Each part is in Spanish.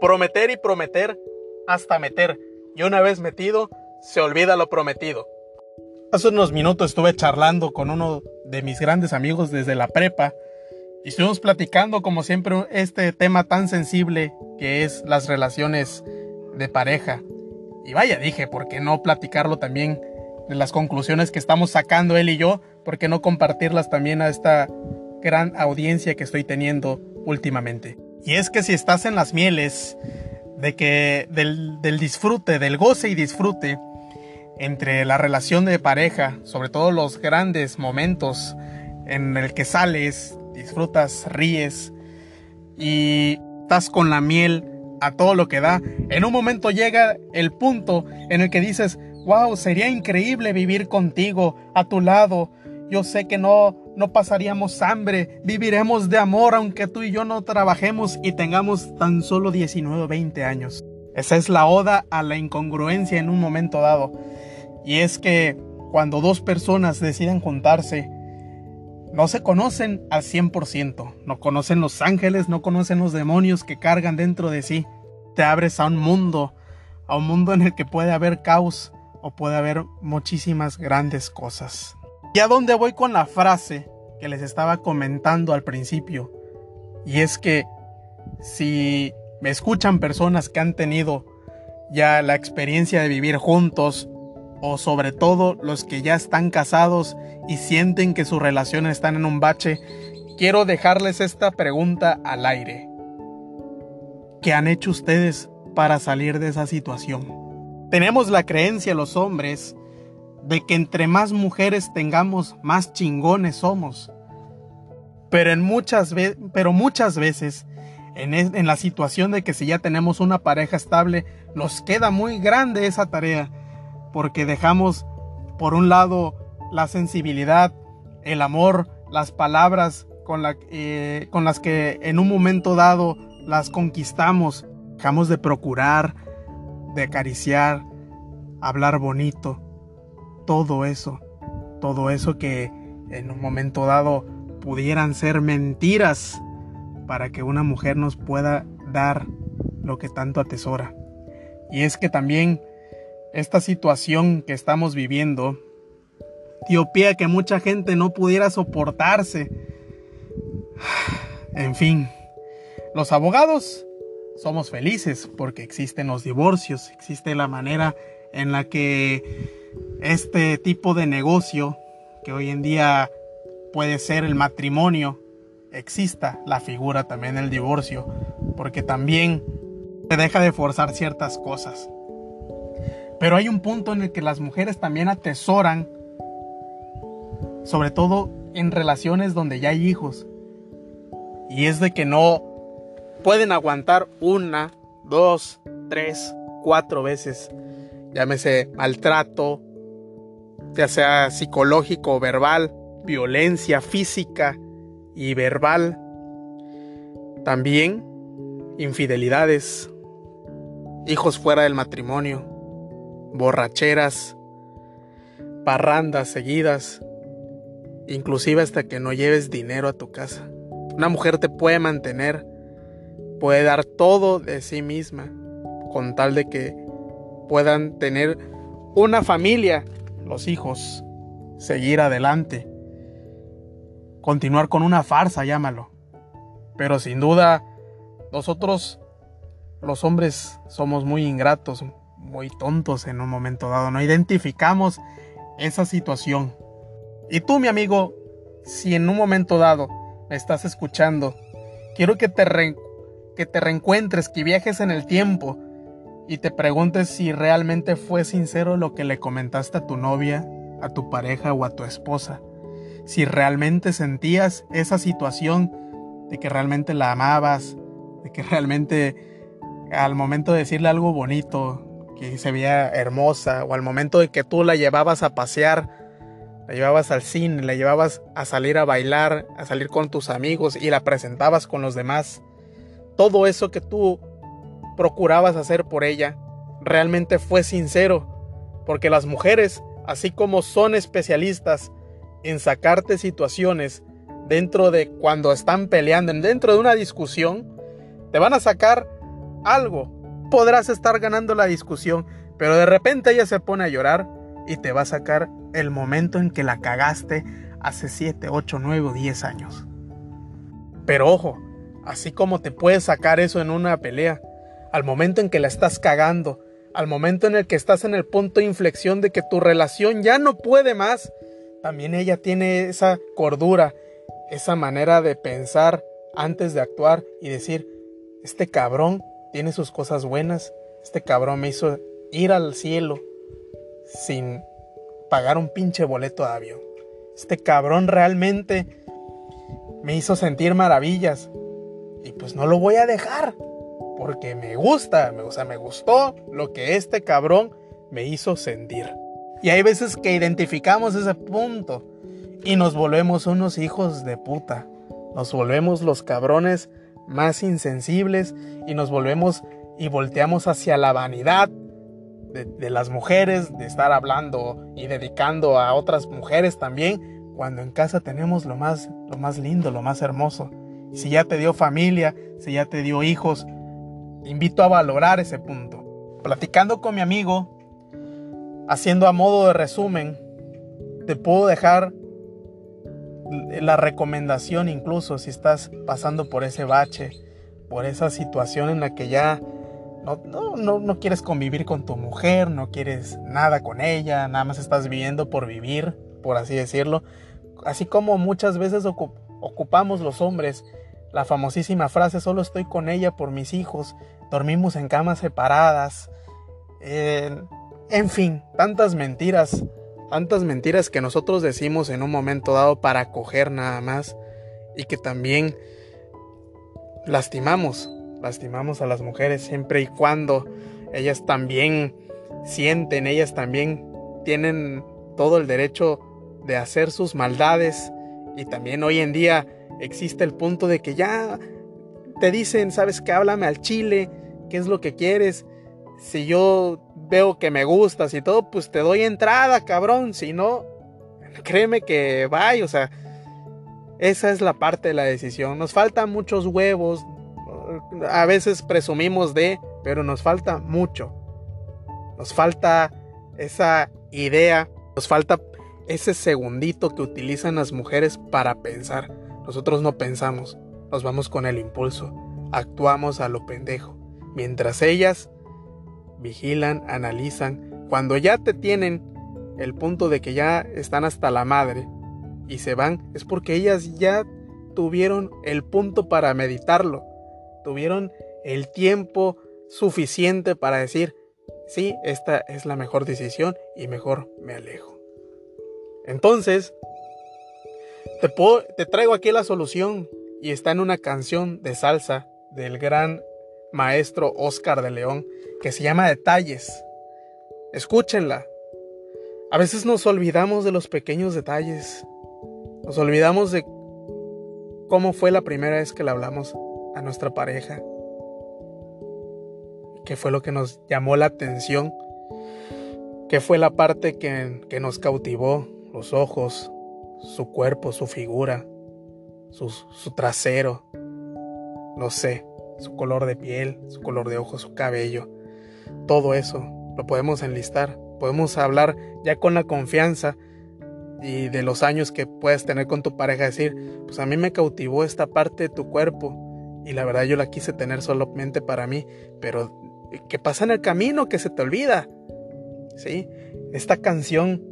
Prometer y prometer hasta meter. Y una vez metido, se olvida lo prometido. Hace unos minutos estuve charlando con uno de mis grandes amigos desde la prepa y estuvimos platicando como siempre este tema tan sensible que es las relaciones de pareja. Y vaya, dije, ¿por qué no platicarlo también de las conclusiones que estamos sacando él y yo? ¿Por qué no compartirlas también a esta gran audiencia que estoy teniendo últimamente? Y es que si estás en las mieles de que del, disfrute, del goce y disfrute entre la relación de pareja, sobre todo los grandes momentos en el que sales, disfrutas, ríes y estás con la miel a todo lo que da, en un momento llega el punto en el que dices, wow, sería increíble vivir contigo, a tu lado. Yo sé que no, no pasaríamos hambre, viviremos de amor aunque tú y yo no trabajemos y tengamos tan solo 19 o 20 años. Esa es la oda a la incongruencia en un momento dado. Y es que cuando dos personas deciden juntarse, no se conocen al 100%, no conocen los ángeles, no conocen los demonios que cargan dentro de sí. Te abres a un mundo, a un mundo en el que puede haber caos o puede haber muchísimas grandes cosas. ¿Y a dónde voy con la frase que les estaba comentando al principio? Y es que si me escuchan personas que han tenido ya la experiencia de vivir juntos, o sobre todo los que ya están casados y sienten que sus relaciones están en un bache, quiero dejarles esta pregunta al aire. ¿Qué han hecho ustedes para salir de esa situación? Tenemos la creencia los hombres de que entre más mujeres tengamos, más chingones somos. Pero, en muchas, pero muchas veces, en, la situación de que si ya tenemos una pareja estable, nos queda muy grande esa tarea porque dejamos por un lado la sensibilidad, el amor, las palabras con, eh, con las que en un momento dado las conquistamos, dejamos de procurar, de acariciar, hablar bonito, todo eso, todo eso que en un momento dado pudieran ser mentiras para que una mujer nos pueda dar lo que tanto atesora. Y es que también esta situación que estamos viviendo, Etiopía que mucha gente no pudiera soportarse. En fin, los abogados somos felices porque existen los divorcios, existe la manera en la que este tipo de negocio, que hoy en día puede ser el matrimonio, exista la figura también del divorcio, porque también se deja de forzar ciertas cosas. Pero hay un punto en el que las mujeres también atesoran, sobre todo en relaciones donde ya hay hijos. Y es de que no pueden aguantar una, dos, tres, cuatro veces. Llámese maltrato, ya sea psicológico o verbal, violencia física y verbal. También infidelidades, hijos fuera del matrimonio borracheras, parrandas seguidas, inclusive hasta que no lleves dinero a tu casa. Una mujer te puede mantener, puede dar todo de sí misma, con tal de que puedan tener una familia, los hijos, seguir adelante, continuar con una farsa, llámalo. Pero sin duda, nosotros, los hombres, somos muy ingratos, muy tontos en un momento dado, no identificamos esa situación. Y tú, mi amigo, si en un momento dado me estás escuchando, quiero que te, que te reencuentres, que viajes en el tiempo y te preguntes si realmente fue sincero lo que le comentaste a tu novia, a tu pareja o a tu esposa. Si realmente sentías esa situación de que realmente la amabas, de que realmente al momento de decirle algo bonito, que se veía hermosa, o al momento de que tú la llevabas a pasear, la llevabas al cine, la llevabas a salir a bailar, a salir con tus amigos y la presentabas con los demás, todo eso que tú procurabas hacer por ella, realmente fue sincero, porque las mujeres, así como son especialistas en sacarte situaciones dentro de cuando están peleando, dentro de una discusión, te van a sacar algo, podrás estar ganando la discusión, pero de repente ella se pone a llorar y te va a sacar el momento en que la cagaste hace 7, 8, 9 o 10 años. Pero ojo, así como te puedes sacar eso en una pelea, al momento en que la estás cagando, al momento en el que estás en el punto de inflexión de que tu relación ya no puede más, también ella tiene esa cordura, esa manera de pensar antes de actuar y decir, este cabrón tiene sus cosas buenas, este cabrón me hizo ir al cielo sin pagar un pinche boleto de avión. Este cabrón realmente me hizo sentir maravillas y pues no lo voy a dejar porque me gusta, o sea, me gustó lo que este cabrón me hizo sentir. Y hay veces que identificamos ese punto y nos volvemos unos hijos de puta. Nos volvemos los cabrones más insensibles y nos volvemos y volteamos hacia la vanidad de, las mujeres, de estar hablando y dedicando a otras mujeres también, cuando en casa tenemos lo más, lo más lindo, lo más hermoso. Si ya te dio familia, si ya te dio hijos, invito a valorar ese punto. Platicando con mi amigo, haciendo a modo de resumen, te puedo dejar la recomendación incluso si estás pasando por ese bache, por esa situación en la que ya no, no, no, quieres convivir con tu mujer, no quieres nada con ella, nada más estás viviendo por vivir, por así decirlo. Así como muchas veces ocupamos los hombres la famosísima frase, solo estoy con ella por mis hijos, dormimos en camas separadas, en fin, tantas mentiras tantas mentiras que nosotros decimos en un momento dado para coger nada más y que también lastimamos, lastimamos a las mujeres siempre y cuando ellas también sienten, ellas también tienen todo el derecho de hacer sus maldades y también hoy en día existe el punto de que ya te dicen, sabes que háblame al chile, qué es lo que quieres, si yo veo que me gustas y todo, pues te doy entrada, cabrón. Si no, créeme que vaya, o sea, esa es la parte de la decisión. Nos faltan muchos huevos, a veces presumimos de, pero nos falta mucho. Nos falta esa idea, nos falta ese segundito que utilizan las mujeres para pensar. Nosotros no pensamos, nos vamos con el impulso, actuamos a lo pendejo, mientras ellas vigilan, analizan. Cuando ya te tienen el punto de que ya están hasta la madre y se van, es porque ellas ya tuvieron el punto para meditarlo. Tuvieron el tiempo suficiente para decir, sí, esta es la mejor decisión y mejor me alejo. Entonces, te, traigo aquí la solución y está en una canción de salsa del gran maestro Oscar de León que se llama Detalles. Escúchenla. A veces nos olvidamos de los pequeños detalles. Nos olvidamos de cómo fue la primera vez que le hablamos a nuestra pareja. ¿Qué fue lo que nos llamó la atención? ¿Qué fue la parte que nos cautivó? Los ojos, su cuerpo, su figura, su, su trasero. No sé su color de piel, su color de ojos, su cabello, todo eso lo podemos enlistar. Podemos hablar ya con la confianza y de los años que puedes tener con tu pareja, decir, pues a mí me cautivó esta parte de tu cuerpo y la verdad yo la quise tener solamente para mí, pero ¿qué pasa en el camino que se te olvida? ¿Sí? Esta canción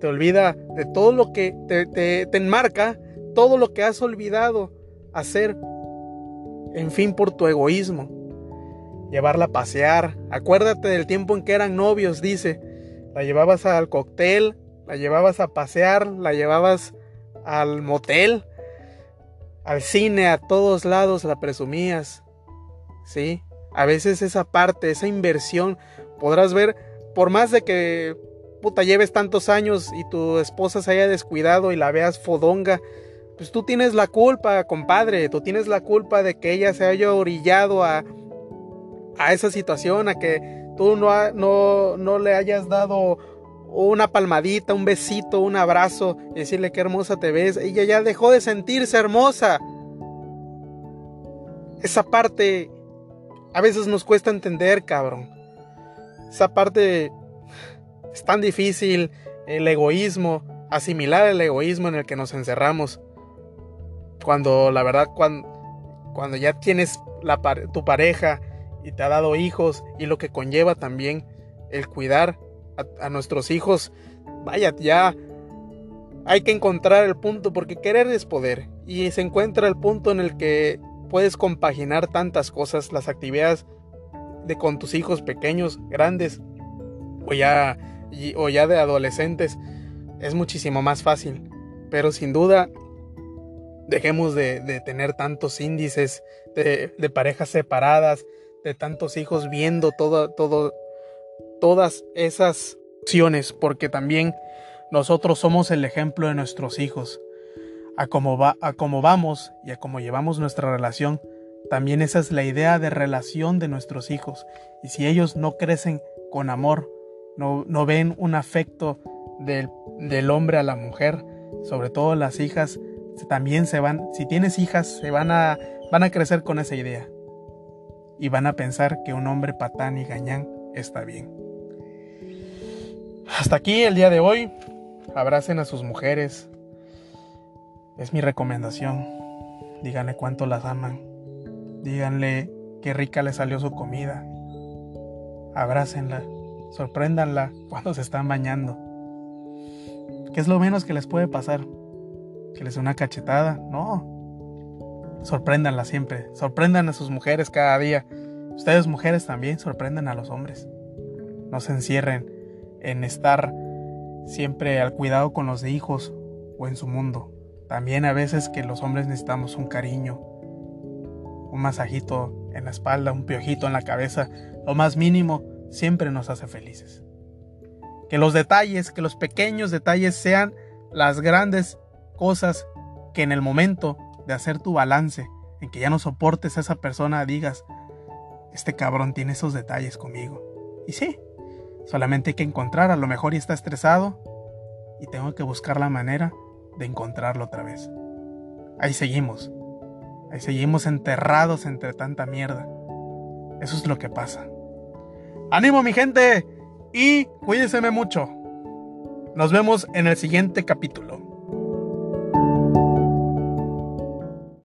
te olvida de todo lo que te, te, te enmarca, todo lo que has olvidado hacer en fin por tu egoísmo. Llevarla a pasear. Acuérdate del tiempo en que eran novios, dice. La llevabas al cóctel, la llevabas a pasear, la llevabas al motel, al cine, a todos lados la presumías. ¿Sí? A veces esa parte, esa inversión, podrás ver, por más de que puta lleves tantos años y tu esposa se haya descuidado y la veas fodonga, pues tú tienes la culpa, compadre, tú tienes la culpa de que ella se haya orillado a, a esa situación, a que tú no, no, no le hayas dado una palmadita, un besito, un abrazo, y decirle qué hermosa te ves. Ella ya dejó de sentirse hermosa. Esa parte A veces nos cuesta entender, cabrón. Esa parte es tan difícil, el egoísmo, asimilar el egoísmo en el que nos encerramos. Cuando la verdad, cuando, cuando ya tienes tu pareja y te ha dado hijos y lo que conlleva también el cuidar a, a nuestros hijos, vaya, ya hay que encontrar el punto porque querer es poder y se encuentra el punto en el que puedes compaginar tantas cosas, las actividades de con tus hijos pequeños, grandes o ya, o ya de adolescentes, es muchísimo más fácil. Pero sin duda, dejemos de, tener tantos índices de, parejas separadas, de tantos hijos viendo todo, todo, todas esas opciones, porque también nosotros somos el ejemplo de nuestros hijos a cómo, va, a cómo vamos y a cómo llevamos nuestra relación, también esa es la idea de relación de nuestros hijos. Y si ellos no crecen con amor, no, ven un afecto del, del, hombre a la mujer, sobre todo las hijas, también se van, si tienes hijas, se van a, van a crecer con esa idea. Y van a pensar que un hombre patán y gañán está bien. Hasta aquí el día de hoy. Abracen a sus mujeres, es mi recomendación. Díganle cuánto las aman. Díganle qué rica le salió su comida. Abrácenla. Sorpréndanla cuando se están bañando. ¿Qué es lo menos que les puede pasar? ¿Que les dé una cachetada? No. Sorpréndanla siempre. Sorprendan a sus mujeres cada día. Ustedes mujeres también sorprendan a los hombres. No se encierren en estar siempre al cuidado con los de hijos o en su mundo. También a veces que los hombres necesitamos un cariño, un masajito en la espalda, un piojito en la cabeza, lo más mínimo siempre nos hace felices. Que los detalles, que los pequeños detalles sean las grandes cosas que en el momento de hacer tu balance, en que ya no soportes a esa persona, digas, este cabrón tiene esos detalles conmigo. Y sí, solamente hay que encontrar, a lo mejor y está estresado, y tengo que buscar la manera de encontrarlo otra vez. Ahí seguimos. Ahí seguimos enterrados entre tanta mierda. Eso es lo que pasa. ¡Ánimo mi gente! Y cuídense mucho. Nos vemos en el siguiente capítulo.